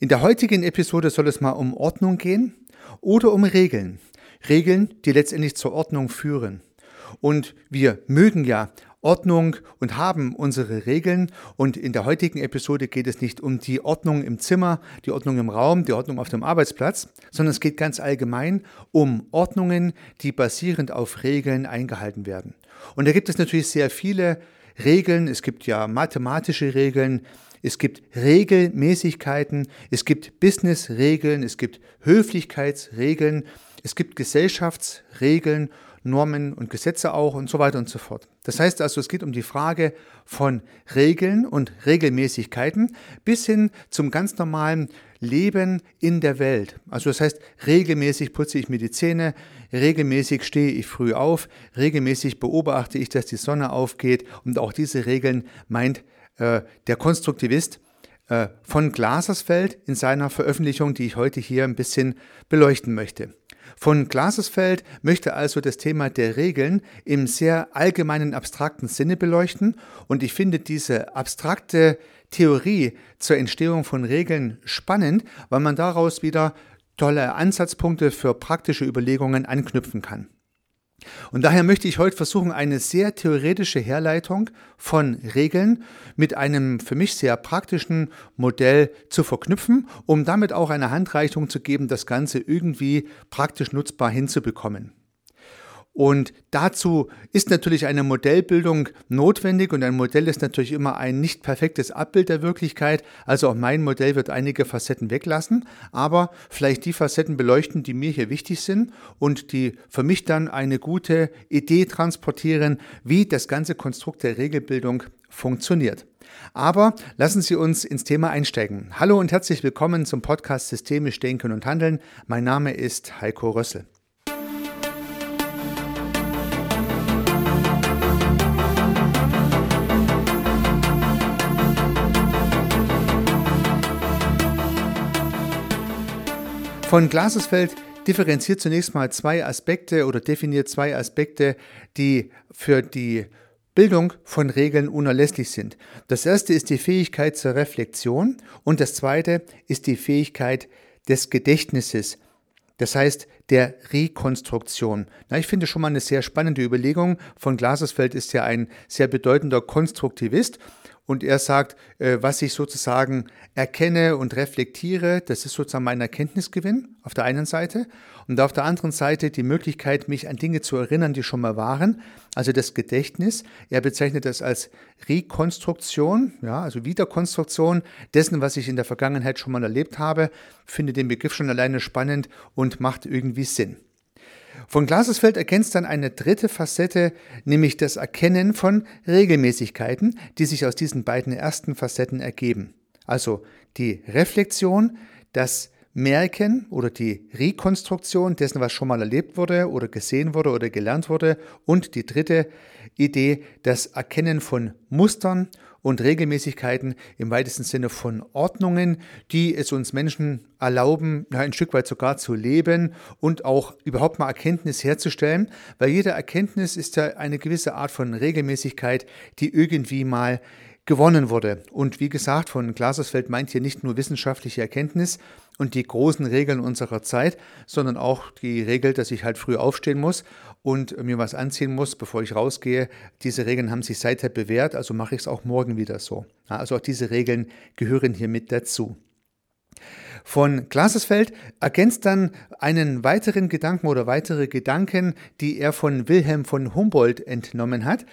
In der heutigen Episode soll es mal um Ordnung gehen oder um Regeln. Regeln, die letztendlich zur Ordnung führen. Und wir mögen ja Ordnung und haben unsere Regeln. Und in der heutigen Episode geht es nicht um die Ordnung im Zimmer, die Ordnung im Raum, die Ordnung auf dem Arbeitsplatz, sondern es geht ganz allgemein um Ordnungen, die basierend auf Regeln eingehalten werden. Und da gibt es natürlich sehr viele Regeln. Es gibt ja mathematische Regeln, es gibt Regelmäßigkeiten, es gibt Business-Regeln, es gibt Höflichkeitsregeln, es gibt Gesellschaftsregeln, Normen und Gesetze auch und so weiter und so fort. Das heißt also, es geht um die Frage von Regeln und Regelmäßigkeiten bis hin zum ganz normalen Leben in der Welt. Also das heißt, regelmäßig putze ich mir die Zähne, regelmäßig stehe ich früh auf, regelmäßig beobachte ich, dass die Sonne aufgeht und auch diese Regeln meint äh, der Konstruktivist äh, von Glasersfeld in seiner Veröffentlichung, die ich heute hier ein bisschen beleuchten möchte. Von Glasersfeld möchte also das Thema der Regeln im sehr allgemeinen, abstrakten Sinne beleuchten und ich finde diese abstrakte Theorie zur Entstehung von Regeln spannend, weil man daraus wieder tolle Ansatzpunkte für praktische Überlegungen anknüpfen kann. Und daher möchte ich heute versuchen, eine sehr theoretische Herleitung von Regeln mit einem für mich sehr praktischen Modell zu verknüpfen, um damit auch eine Handreichung zu geben, das Ganze irgendwie praktisch nutzbar hinzubekommen. Und dazu ist natürlich eine Modellbildung notwendig und ein Modell ist natürlich immer ein nicht perfektes Abbild der Wirklichkeit. Also auch mein Modell wird einige Facetten weglassen, aber vielleicht die Facetten beleuchten, die mir hier wichtig sind und die für mich dann eine gute Idee transportieren, wie das ganze Konstrukt der Regelbildung funktioniert. Aber lassen Sie uns ins Thema einsteigen. Hallo und herzlich willkommen zum Podcast Systemisch Denken und Handeln. Mein Name ist Heiko Rössel. Von Glasesfeld differenziert zunächst mal zwei Aspekte oder definiert zwei Aspekte, die für die Bildung von Regeln unerlässlich sind. Das erste ist die Fähigkeit zur Reflexion und das zweite ist die Fähigkeit des Gedächtnisses. Das heißt, der Rekonstruktion. Na, ich finde schon mal eine sehr spannende Überlegung. Von Glasersfeld ist ja ein sehr bedeutender Konstruktivist und er sagt, äh, was ich sozusagen erkenne und reflektiere, das ist sozusagen mein Erkenntnisgewinn auf der einen Seite und auf der anderen Seite die Möglichkeit, mich an Dinge zu erinnern, die schon mal waren, also das Gedächtnis. Er bezeichnet das als Rekonstruktion, ja, also Wiederkonstruktion dessen, was ich in der Vergangenheit schon mal erlebt habe, finde den Begriff schon alleine spannend und macht irgendwie Sinn. Von Glasesfeld ergänzt dann eine dritte Facette, nämlich das Erkennen von Regelmäßigkeiten, die sich aus diesen beiden ersten Facetten ergeben. Also die Reflexion, das Merken oder die Rekonstruktion dessen, was schon mal erlebt wurde oder gesehen wurde oder gelernt wurde. Und die dritte Idee, das Erkennen von Mustern und Regelmäßigkeiten im weitesten Sinne von Ordnungen, die es uns Menschen erlauben, ein Stück weit sogar zu leben und auch überhaupt mal Erkenntnis herzustellen, weil jede Erkenntnis ist ja eine gewisse Art von Regelmäßigkeit, die irgendwie mal gewonnen wurde. Und wie gesagt, von Glasersfeld meint hier nicht nur wissenschaftliche Erkenntnis und die großen Regeln unserer Zeit, sondern auch die Regel, dass ich halt früh aufstehen muss und mir was anziehen muss, bevor ich rausgehe. Diese Regeln haben sich seither bewährt, also mache ich es auch morgen wieder so. Also auch diese Regeln gehören hier mit dazu. Von Glasesfeld ergänzt dann einen weiteren Gedanken oder weitere Gedanken, die er von Wilhelm von Humboldt entnommen hat.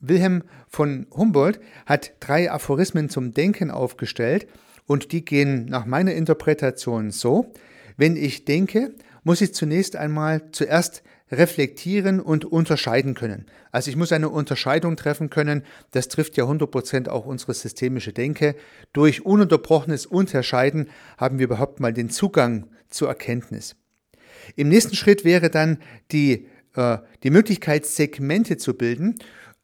Wilhelm von Humboldt hat drei Aphorismen zum Denken aufgestellt und die gehen nach meiner Interpretation so, wenn ich denke, muss ich zunächst einmal zuerst reflektieren und unterscheiden können. Also ich muss eine Unterscheidung treffen können, das trifft ja 100% auch unsere systemische Denke. Durch ununterbrochenes Unterscheiden haben wir überhaupt mal den Zugang zur Erkenntnis. Im nächsten Schritt wäre dann die, äh, die Möglichkeit, Segmente zu bilden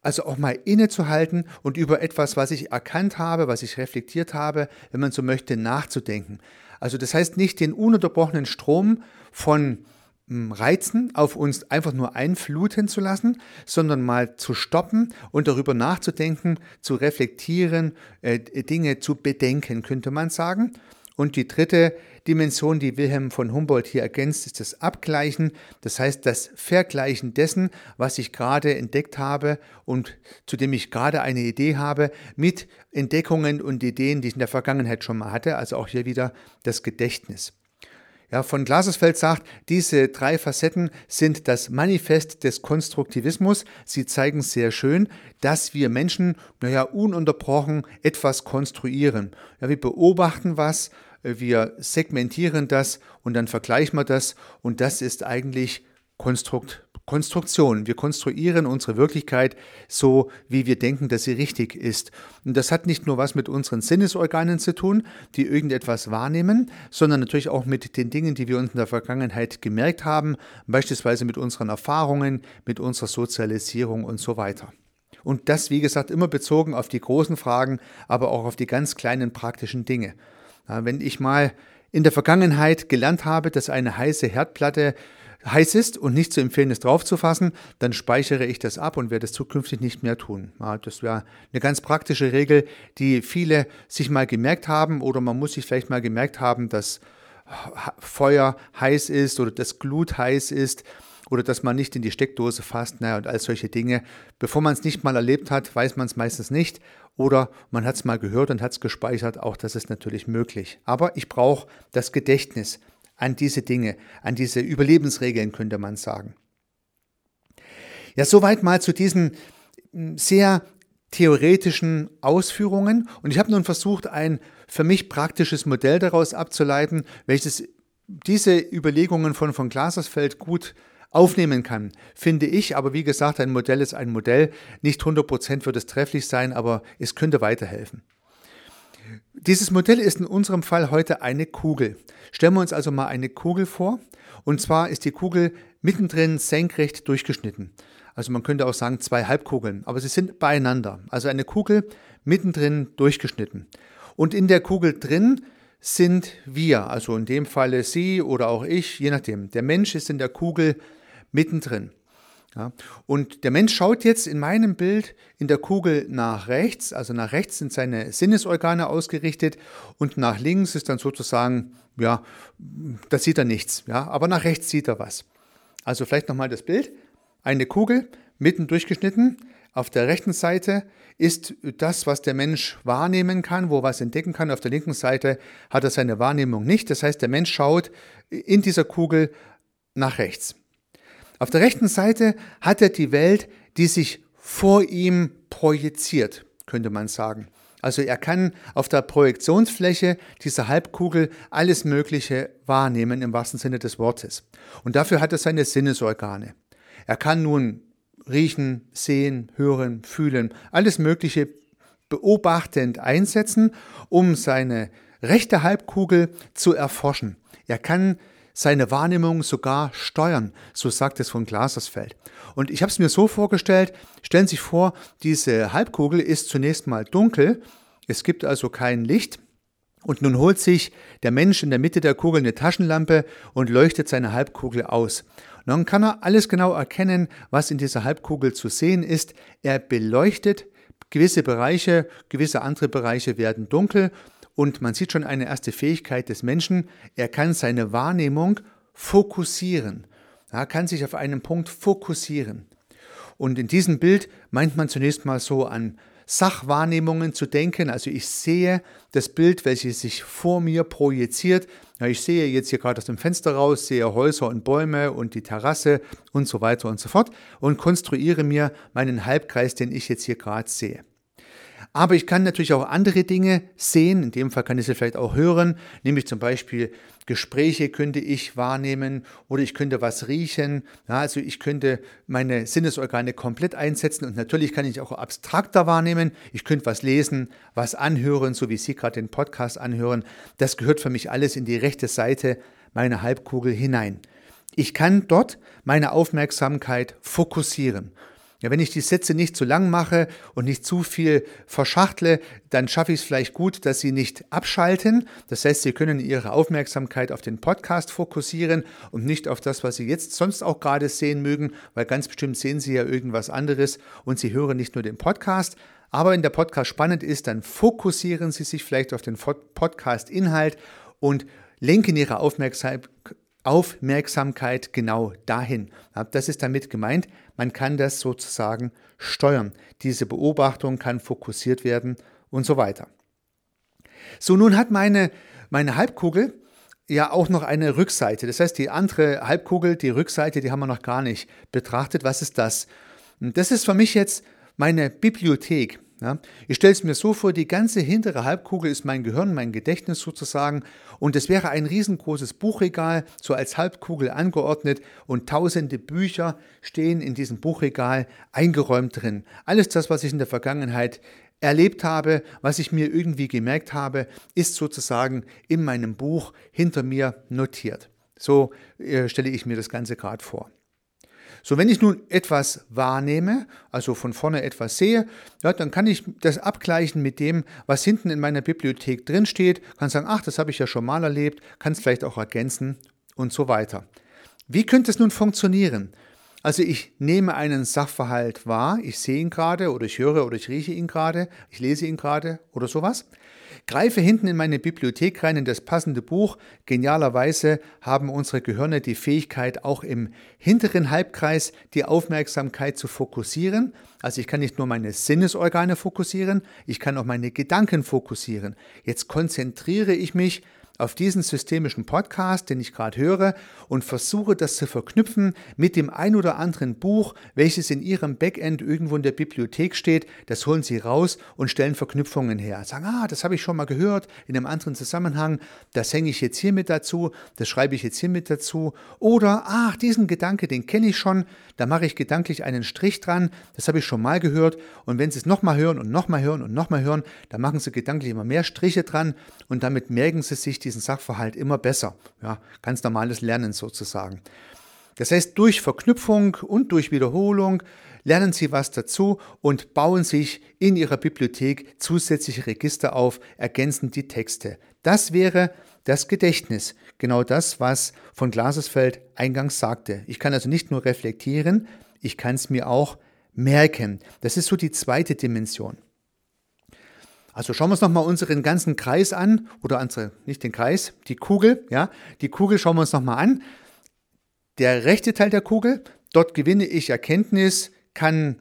also auch mal innezuhalten und über etwas, was ich erkannt habe, was ich reflektiert habe, wenn man so möchte, nachzudenken. Also das heißt nicht den ununterbrochenen Strom von hm, Reizen auf uns einfach nur einfluten zu lassen, sondern mal zu stoppen und darüber nachzudenken, zu reflektieren, äh, Dinge zu bedenken, könnte man sagen. Und die dritte Dimension, die Wilhelm von Humboldt hier ergänzt, ist das Abgleichen, das heißt das Vergleichen dessen, was ich gerade entdeckt habe und zu dem ich gerade eine Idee habe, mit Entdeckungen und Ideen, die ich in der Vergangenheit schon mal hatte, also auch hier wieder das Gedächtnis. Ja, von Glasersfeld sagt, diese drei Facetten sind das Manifest des Konstruktivismus. Sie zeigen sehr schön, dass wir Menschen, naja, ununterbrochen etwas konstruieren. Ja, wir beobachten was, wir segmentieren das und dann vergleichen wir das und das ist eigentlich Konstrukt, Konstruktion. Wir konstruieren unsere Wirklichkeit so, wie wir denken, dass sie richtig ist. Und das hat nicht nur was mit unseren Sinnesorganen zu tun, die irgendetwas wahrnehmen, sondern natürlich auch mit den Dingen, die wir uns in der Vergangenheit gemerkt haben, beispielsweise mit unseren Erfahrungen, mit unserer Sozialisierung und so weiter. Und das, wie gesagt, immer bezogen auf die großen Fragen, aber auch auf die ganz kleinen praktischen Dinge. Wenn ich mal in der Vergangenheit gelernt habe, dass eine heiße Herdplatte heiß ist und nicht zu empfehlen ist, draufzufassen, dann speichere ich das ab und werde es zukünftig nicht mehr tun. das wäre eine ganz praktische Regel, die viele sich mal gemerkt haben oder man muss sich vielleicht mal gemerkt haben, dass Feuer heiß ist oder das Glut heiß ist oder dass man nicht in die Steckdose fasst naja, und all solche Dinge. Bevor man es nicht mal erlebt hat, weiß man es meistens nicht oder man hat es mal gehört und hat es gespeichert. Auch das ist natürlich möglich. Aber ich brauche das Gedächtnis an diese Dinge, an diese Überlebensregeln, könnte man sagen. Ja, soweit mal zu diesen hm, sehr theoretischen Ausführungen. Und ich habe nun versucht, ein für mich praktisches Modell daraus abzuleiten, welches diese Überlegungen von von Glasersfeld gut aufnehmen kann, finde ich. Aber wie gesagt, ein Modell ist ein Modell. Nicht 100% wird es trefflich sein, aber es könnte weiterhelfen. Dieses Modell ist in unserem Fall heute eine Kugel. Stellen wir uns also mal eine Kugel vor. Und zwar ist die Kugel mittendrin senkrecht durchgeschnitten. Also man könnte auch sagen zwei Halbkugeln, aber sie sind beieinander. Also eine Kugel mittendrin durchgeschnitten. Und in der Kugel drin sind wir, also in dem Falle Sie oder auch ich, je nachdem. Der Mensch ist in der Kugel mittendrin. Ja, und der Mensch schaut jetzt in meinem Bild in der Kugel nach rechts, also nach rechts sind seine Sinnesorgane ausgerichtet und nach links ist dann sozusagen, ja, da sieht er nichts, ja, aber nach rechts sieht er was. Also vielleicht nochmal das Bild, eine Kugel mitten durchgeschnitten, auf der rechten Seite ist das, was der Mensch wahrnehmen kann, wo er was entdecken kann. Auf der linken Seite hat er seine Wahrnehmung nicht. Das heißt, der Mensch schaut in dieser Kugel nach rechts. Auf der rechten Seite hat er die Welt, die sich vor ihm projiziert, könnte man sagen. Also er kann auf der Projektionsfläche dieser Halbkugel alles Mögliche wahrnehmen im wahrsten Sinne des Wortes. Und dafür hat er seine Sinnesorgane. Er kann nun riechen, sehen, hören, fühlen, alles Mögliche beobachtend einsetzen, um seine rechte Halbkugel zu erforschen. Er kann seine Wahrnehmung sogar steuern, so sagt es von Glasersfeld. Und ich habe es mir so vorgestellt, stellen Sie sich vor, diese Halbkugel ist zunächst mal dunkel, es gibt also kein Licht, und nun holt sich der Mensch in der Mitte der Kugel eine Taschenlampe und leuchtet seine Halbkugel aus. Und dann kann er alles genau erkennen, was in dieser Halbkugel zu sehen ist. Er beleuchtet gewisse Bereiche, gewisse andere Bereiche werden dunkel und man sieht schon eine erste Fähigkeit des Menschen. Er kann seine Wahrnehmung fokussieren. Er kann sich auf einen Punkt fokussieren. Und in diesem Bild meint man zunächst mal so an Sachwahrnehmungen zu denken. Also ich sehe das Bild, welches sich vor mir projiziert. Ich sehe jetzt hier gerade aus dem Fenster raus, sehe Häuser und Bäume und die Terrasse und so weiter und so fort und konstruiere mir meinen Halbkreis, den ich jetzt hier gerade sehe. Aber ich kann natürlich auch andere Dinge sehen, in dem Fall kann ich sie vielleicht auch hören, nämlich zum Beispiel Gespräche könnte ich wahrnehmen oder ich könnte was riechen. Ja, also ich könnte meine Sinnesorgane komplett einsetzen und natürlich kann ich auch abstrakter wahrnehmen. Ich könnte was lesen, was anhören, so wie Sie gerade den Podcast anhören. Das gehört für mich alles in die rechte Seite meiner Halbkugel hinein. Ich kann dort meine Aufmerksamkeit fokussieren. Ja, wenn ich die Sätze nicht zu lang mache und nicht zu viel verschachtle, dann schaffe ich es vielleicht gut, dass Sie nicht abschalten. Das heißt, Sie können Ihre Aufmerksamkeit auf den Podcast fokussieren und nicht auf das, was Sie jetzt sonst auch gerade sehen mögen, weil ganz bestimmt sehen Sie ja irgendwas anderes und Sie hören nicht nur den Podcast. Aber wenn der Podcast spannend ist, dann fokussieren Sie sich vielleicht auf den Podcast-Inhalt und lenken ihre Aufmerksamkeit genau dahin. Das ist damit gemeint, man kann das sozusagen steuern. Diese Beobachtung kann fokussiert werden und so weiter. So, nun hat meine, meine Halbkugel ja auch noch eine Rückseite. Das heißt, die andere Halbkugel, die Rückseite, die haben wir noch gar nicht betrachtet. Was ist das? Das ist für mich jetzt meine Bibliothek. Ja, ich stelle es mir so vor, die ganze hintere Halbkugel ist mein Gehirn, mein Gedächtnis sozusagen und es wäre ein riesengroßes Buchregal, so als Halbkugel angeordnet und tausende Bücher stehen in diesem Buchregal eingeräumt drin. Alles das, was ich in der Vergangenheit erlebt habe, was ich mir irgendwie gemerkt habe, ist sozusagen in meinem Buch hinter mir notiert. So äh, stelle ich mir das Ganze gerade vor. So, wenn ich nun etwas wahrnehme, also von vorne etwas sehe, ja, dann kann ich das abgleichen mit dem, was hinten in meiner Bibliothek drin steht, kann sagen, ach, das habe ich ja schon mal erlebt, kann es vielleicht auch ergänzen und so weiter. Wie könnte es nun funktionieren? Also ich nehme einen Sachverhalt wahr, ich sehe ihn gerade oder ich höre oder ich rieche ihn gerade, ich lese ihn gerade oder sowas. Greife hinten in meine Bibliothek rein in das passende Buch. Genialerweise haben unsere Gehirne die Fähigkeit, auch im hinteren Halbkreis die Aufmerksamkeit zu fokussieren. Also ich kann nicht nur meine Sinnesorgane fokussieren, ich kann auch meine Gedanken fokussieren. Jetzt konzentriere ich mich auf diesen systemischen Podcast, den ich gerade höre, und versuche das zu verknüpfen mit dem ein oder anderen Buch, welches in Ihrem Backend irgendwo in der Bibliothek steht. Das holen Sie raus und stellen Verknüpfungen her. Sagen, ah, das habe ich schon mal gehört in einem anderen Zusammenhang. Das hänge ich jetzt hier mit dazu. Das schreibe ich jetzt hier mit dazu. Oder, ach, diesen Gedanke, den kenne ich schon. Da mache ich gedanklich einen Strich dran. Das habe ich schon mal gehört. Und wenn Sie es nochmal hören und nochmal hören und nochmal hören, dann machen Sie gedanklich immer mehr Striche dran und damit merken Sie sich diesen Sachverhalt immer besser. Ja, ganz normales Lernen sozusagen. Das heißt, durch Verknüpfung und durch Wiederholung lernen Sie was dazu und bauen sich in Ihrer Bibliothek zusätzliche Register auf, ergänzen die Texte. Das wäre das Gedächtnis, genau das, was von Glasesfeld eingangs sagte. Ich kann also nicht nur reflektieren, ich kann es mir auch merken. Das ist so die zweite Dimension. Also schauen wir uns nochmal unseren ganzen Kreis an, oder unsere, nicht den Kreis, die Kugel, ja, die Kugel schauen wir uns nochmal an. Der rechte Teil der Kugel, dort gewinne ich Erkenntnis, kann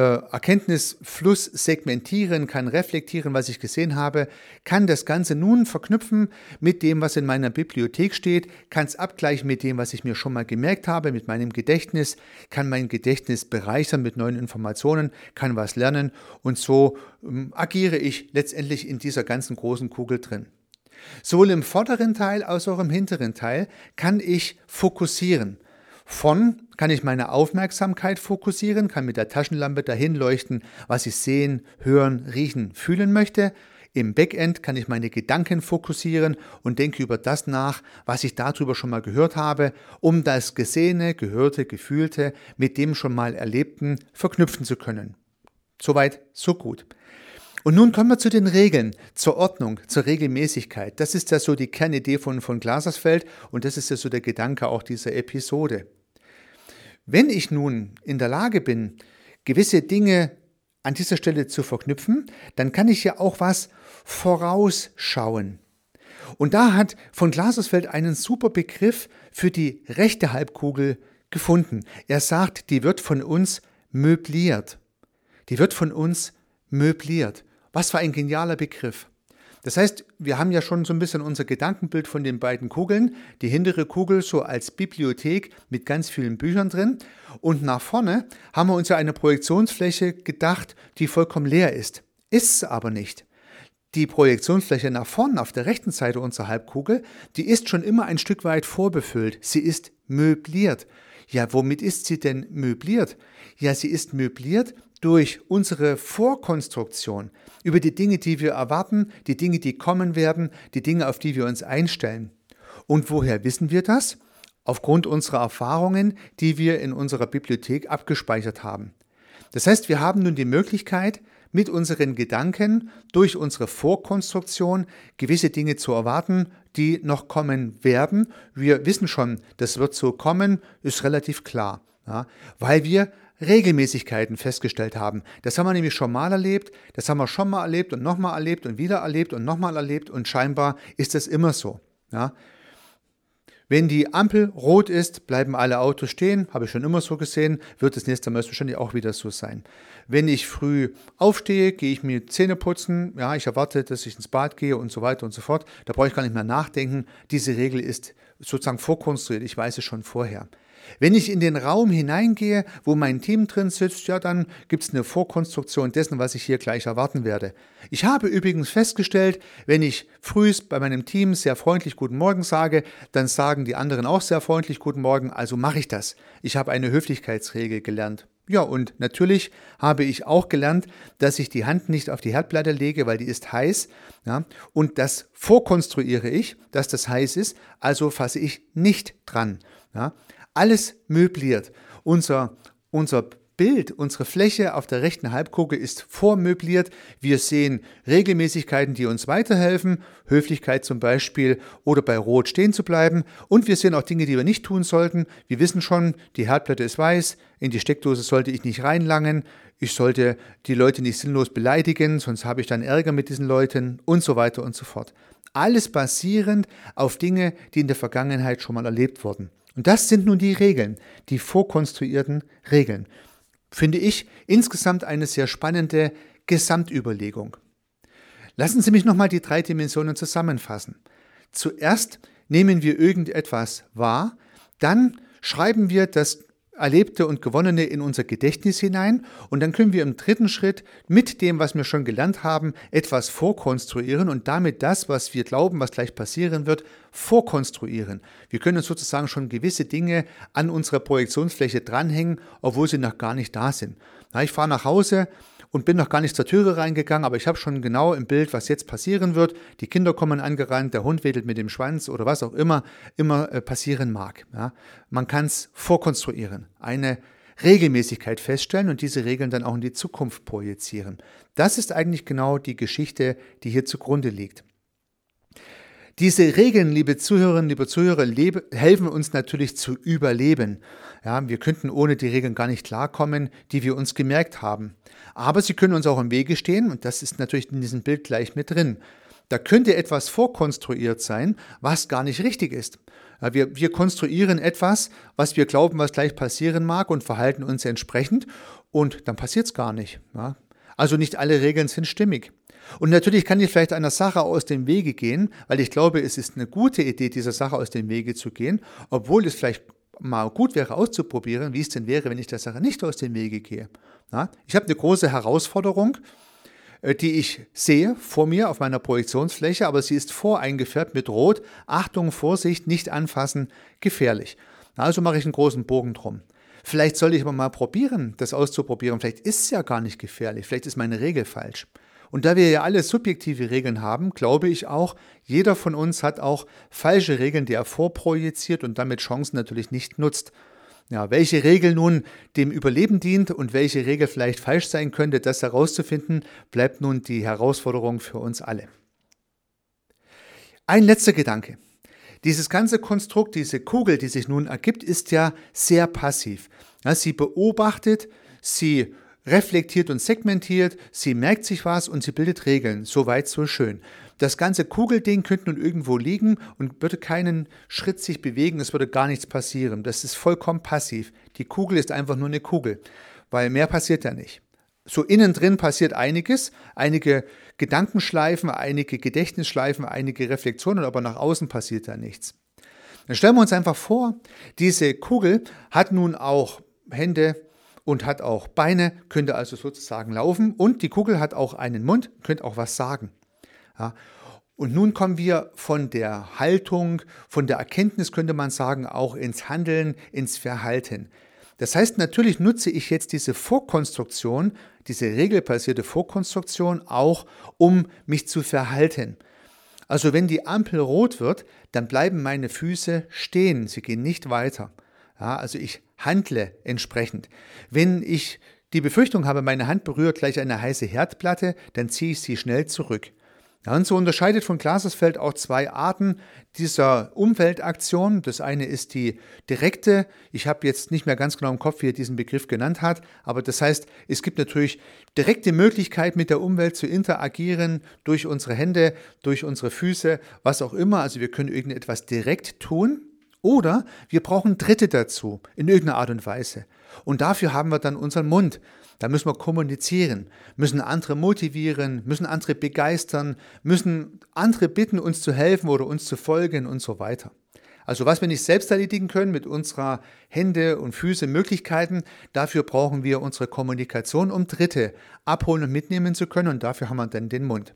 Erkenntnisfluss segmentieren, kann reflektieren, was ich gesehen habe, kann das Ganze nun verknüpfen mit dem, was in meiner Bibliothek steht, kann es abgleichen mit dem, was ich mir schon mal gemerkt habe, mit meinem Gedächtnis, kann mein Gedächtnis bereichern mit neuen Informationen, kann was lernen und so ähm, agiere ich letztendlich in dieser ganzen großen Kugel drin. Sowohl im vorderen Teil als auch im hinteren Teil kann ich fokussieren. Von kann ich meine Aufmerksamkeit fokussieren, kann mit der Taschenlampe dahin leuchten, was ich sehen, hören, riechen, fühlen möchte. Im Backend kann ich meine Gedanken fokussieren und denke über das nach, was ich darüber schon mal gehört habe, um das Gesehene, Gehörte, Gefühlte mit dem schon mal Erlebten verknüpfen zu können. Soweit, so gut. Und nun kommen wir zu den Regeln, zur Ordnung, zur Regelmäßigkeit. Das ist ja so die Kernidee von, von Glasersfeld und das ist ja so der Gedanke auch dieser Episode. Wenn ich nun in der Lage bin, gewisse Dinge an dieser Stelle zu verknüpfen, dann kann ich ja auch was vorausschauen. Und da hat von Glasersfeld einen super Begriff für die rechte Halbkugel gefunden. Er sagt, die wird von uns möbliert. Die wird von uns möbliert. Was für ein genialer Begriff. Das heißt, wir haben ja schon so ein bisschen unser Gedankenbild von den beiden Kugeln. Die hintere Kugel so als Bibliothek mit ganz vielen Büchern drin. Und nach vorne haben wir uns ja eine Projektionsfläche gedacht, die vollkommen leer ist. Ist sie aber nicht. Die Projektionsfläche nach vorne auf der rechten Seite unserer Halbkugel, die ist schon immer ein Stück weit vorbefüllt. Sie ist möbliert. Ja, womit ist sie denn möbliert? Ja, sie ist möbliert durch unsere Vorkonstruktion über die Dinge, die wir erwarten, die Dinge, die kommen werden, die Dinge, auf die wir uns einstellen. Und woher wissen wir das? Aufgrund unserer Erfahrungen, die wir in unserer Bibliothek abgespeichert haben. Das heißt, wir haben nun die Möglichkeit, mit unseren Gedanken durch unsere Vorkonstruktion gewisse Dinge zu erwarten, die noch kommen werden. Wir wissen schon, das wird so kommen, ist relativ klar, ja, weil wir Regelmäßigkeiten festgestellt haben. Das haben wir nämlich schon mal erlebt, das haben wir schon mal erlebt und nochmal erlebt und wieder erlebt und nochmal erlebt und scheinbar ist das immer so. Ja. Wenn die Ampel rot ist, bleiben alle Autos stehen, habe ich schon immer so gesehen, wird das nächste Mal wahrscheinlich auch wieder so sein. Wenn ich früh aufstehe, gehe ich mir Zähne putzen, ja, ich erwarte, dass ich ins Bad gehe und so weiter und so fort. Da brauche ich gar nicht mehr nachdenken. Diese Regel ist sozusagen vorkonstruiert, ich weiß es schon vorher. Wenn ich in den Raum hineingehe, wo mein Team drin sitzt, ja, dann gibt es eine Vorkonstruktion dessen, was ich hier gleich erwarten werde. Ich habe übrigens festgestellt, wenn ich frühst bei meinem Team sehr freundlich Guten Morgen sage, dann sagen die anderen auch sehr freundlich Guten Morgen, also mache ich das. Ich habe eine Höflichkeitsregel gelernt. Ja, und natürlich habe ich auch gelernt, dass ich die Hand nicht auf die Herdplatte lege, weil die ist heiß. Ja, und das vorkonstruiere ich, dass das heiß ist, also fasse ich nicht dran. Ja, alles möbliert. Unser, unser Bild, unsere Fläche auf der rechten Halbkugel ist vormöbliert. Wir sehen Regelmäßigkeiten, die uns weiterhelfen, Höflichkeit zum Beispiel oder bei Rot stehen zu bleiben. Und wir sehen auch Dinge, die wir nicht tun sollten. Wir wissen schon, die Herdplatte ist weiß, in die Steckdose sollte ich nicht reinlangen, ich sollte die Leute nicht sinnlos beleidigen, sonst habe ich dann Ärger mit diesen Leuten und so weiter und so fort. Alles basierend auf Dinge, die in der Vergangenheit schon mal erlebt wurden. Und das sind nun die Regeln, die vorkonstruierten Regeln. Finde ich insgesamt eine sehr spannende Gesamtüberlegung. Lassen Sie mich nochmal die drei Dimensionen zusammenfassen. Zuerst nehmen wir irgendetwas wahr, dann schreiben wir das Erlebte und Gewonnene in unser Gedächtnis hinein und dann können wir im dritten Schritt mit dem, was wir schon gelernt haben, etwas vorkonstruieren und damit das, was wir glauben, was gleich passieren wird, vorkonstruieren. Wir können sozusagen schon gewisse Dinge an unserer Projektionsfläche dranhängen, obwohl sie noch gar nicht da sind. ich fahre nach Hause, und bin noch gar nicht zur Türe reingegangen, aber ich habe schon genau im Bild, was jetzt passieren wird. Die Kinder kommen angerannt, der Hund wedelt mit dem Schwanz oder was auch immer immer äh, passieren mag. Ja. Man kann es vorkonstruieren, eine Regelmäßigkeit feststellen und diese Regeln dann auch in die Zukunft projizieren. Das ist eigentlich genau die Geschichte, die hier zugrunde liegt. Diese Regeln, liebe Zuhörerinnen, liebe Zuhörer, helfen uns natürlich zu überleben. Ja, wir könnten ohne die Regeln gar nicht klarkommen, die wir uns gemerkt haben. Aber sie können uns auch im Wege stehen und das ist natürlich in diesem Bild gleich mit drin. Da könnte etwas vorkonstruiert sein, was gar nicht richtig ist. Wir, wir konstruieren etwas, was wir glauben, was gleich passieren mag und verhalten uns entsprechend und dann passiert es gar nicht. Ja. Also nicht alle Regeln sind stimmig. Und natürlich kann ich vielleicht einer Sache aus dem Wege gehen, weil ich glaube, es ist eine gute Idee, dieser Sache aus dem Wege zu gehen, obwohl es vielleicht mal gut wäre auszuprobieren, wie es denn wäre, wenn ich der Sache nicht aus dem Wege gehe. Ja, ich habe eine große Herausforderung, äh, die ich sehe vor mir auf meiner Projektionsfläche, aber sie ist voreingefärbt mit Rot. Achtung, Vorsicht, nicht anfassen, gefährlich. Also mache ich einen großen Bogen drum. Vielleicht soll ich aber mal probieren, das auszuprobieren. Vielleicht ist es ja gar nicht gefährlich. Vielleicht ist meine Regel falsch. Und da wir ja alle subjektive Regeln haben, glaube ich auch, jeder von uns hat auch falsche Regeln, die er vorprojiziert und damit Chancen natürlich nicht nutzt. Ja, welche Regel nun dem Überleben dient und welche Regel vielleicht falsch sein könnte, das herauszufinden, bleibt nun die Herausforderung für uns alle. Ein letzter Gedanke. Dieses ganze Konstrukt, diese Kugel, die sich nun ergibt, ist ja sehr passiv. Ja, sie beobachtet, sie reflektiert und segmentiert, sie merkt sich was und sie bildet Regeln. Soweit, so schön. Das ganze Kugelding könnte nun irgendwo liegen und würde keinen Schritt sich bewegen, es würde gar nichts passieren. Das ist vollkommen passiv. Die Kugel ist einfach nur eine Kugel, weil mehr passiert ja nicht. So innen drin passiert einiges, einige Gedankenschleifen, einige Gedächtnisschleifen, einige Reflexionen, aber nach außen passiert da nichts. Dann stellen wir uns einfach vor, diese Kugel hat nun auch Hände, und hat auch Beine, könnte also sozusagen laufen und die Kugel hat auch einen Mund, könnte auch was sagen. Ja. Und nun kommen wir von der Haltung, von der Erkenntnis, könnte man sagen, auch ins Handeln, ins Verhalten. Das heißt, natürlich nutze ich jetzt diese Vorkonstruktion, diese regelbasierte Vorkonstruktion auch, um mich zu verhalten. Also wenn die Ampel rot wird, dann bleiben meine Füße stehen, sie gehen nicht weiter. Ja, also ich handle entsprechend. Wenn ich die Befürchtung habe, meine Hand berührt gleich eine heiße Herdplatte, dann ziehe ich sie schnell zurück. Ja, und so unterscheidet von Glasersfeld auch zwei Arten dieser Umweltaktion. Das eine ist die direkte. Ich habe jetzt nicht mehr ganz genau im Kopf, wie er diesen Begriff genannt hat, aber das heißt, es gibt natürlich direkte Möglichkeit, mit der Umwelt zu interagieren durch unsere Hände, durch unsere Füße, was auch immer. Also wir können irgendetwas direkt tun. Oder wir brauchen Dritte dazu, in irgendeiner Art und Weise. Und dafür haben wir dann unseren Mund. Da müssen wir kommunizieren, müssen andere motivieren, müssen andere begeistern, müssen andere bitten, uns zu helfen oder uns zu folgen und so weiter. Also was wir nicht selbst erledigen können mit unserer Hände und Füße Möglichkeiten, dafür brauchen wir unsere Kommunikation, um Dritte abholen und mitnehmen zu können und dafür haben wir dann den Mund.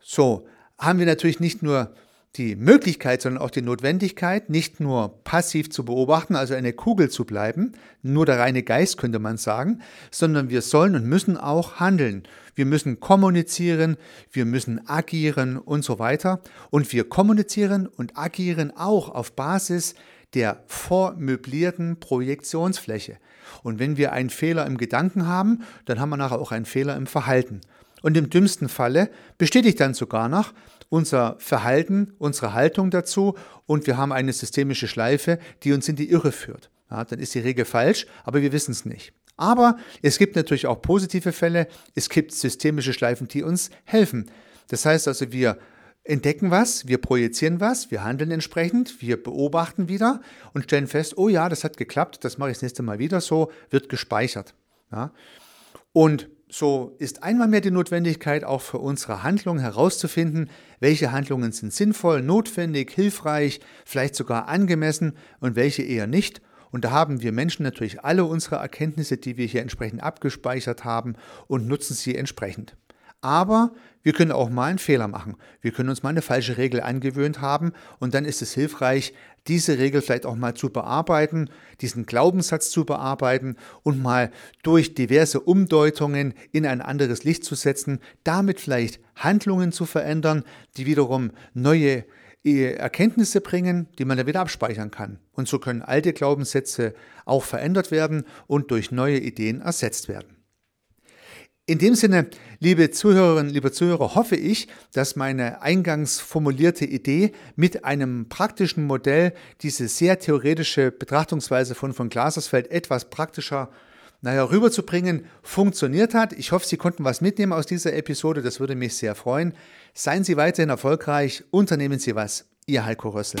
So, haben wir natürlich nicht nur die Möglichkeit, sondern auch die Notwendigkeit, nicht nur passiv zu beobachten, also eine Kugel zu bleiben, nur der reine Geist könnte man sagen, sondern wir sollen und müssen auch handeln. Wir müssen kommunizieren, wir müssen agieren und so weiter. Und wir kommunizieren und agieren auch auf Basis der vormöblierten Projektionsfläche. Und wenn wir einen Fehler im Gedanken haben, dann haben wir nachher auch einen Fehler im Verhalten. Und im dümmsten Falle bestätigt dann sogar noch, unser Verhalten, unsere Haltung dazu und wir haben eine systemische Schleife, die uns in die Irre führt. Ja, dann ist die Regel falsch, aber wir wissen es nicht. Aber es gibt natürlich auch positive Fälle, es gibt systemische Schleifen, die uns helfen. Das heißt also, wir entdecken was, wir projizieren was, wir handeln entsprechend, wir beobachten wieder und stellen fest, oh ja, das hat geklappt, das mache ich das nächste Mal wieder so, wird gespeichert. Ja. Und so ist einmal mehr die Notwendigkeit, auch für unsere Handlungen herauszufinden, welche Handlungen sind sinnvoll, notwendig, hilfreich, vielleicht sogar angemessen und welche eher nicht. Und da haben wir Menschen natürlich alle unsere Erkenntnisse, die wir hier entsprechend abgespeichert haben und nutzen sie entsprechend. Aber wir können auch mal einen Fehler machen. Wir können uns mal eine falsche Regel angewöhnt haben und dann ist es hilfreich, diese Regel vielleicht auch mal zu bearbeiten, diesen Glaubenssatz zu bearbeiten und mal durch diverse Umdeutungen in ein anderes Licht zu setzen, damit vielleicht Handlungen zu verändern, die wiederum neue äh, Erkenntnisse bringen, die man dann wieder abspeichern kann. Und so können alte Glaubenssätze auch verändert werden und durch neue Ideen ersetzt werden. In dem Sinne, liebe Zuhörerinnen, liebe Zuhörer, hoffe ich, dass meine eingangs formulierte Idee mit einem praktischen Modell diese sehr theoretische Betrachtungsweise von von Glasersfeld etwas praktischer naja, rüberzubringen, funktioniert hat. Ich hoffe, Sie konnten was mitnehmen aus dieser Episode. Das würde mich sehr freuen. Seien Sie weiterhin erfolgreich. Unternehmen Sie was. Ihr Heiko Rössel.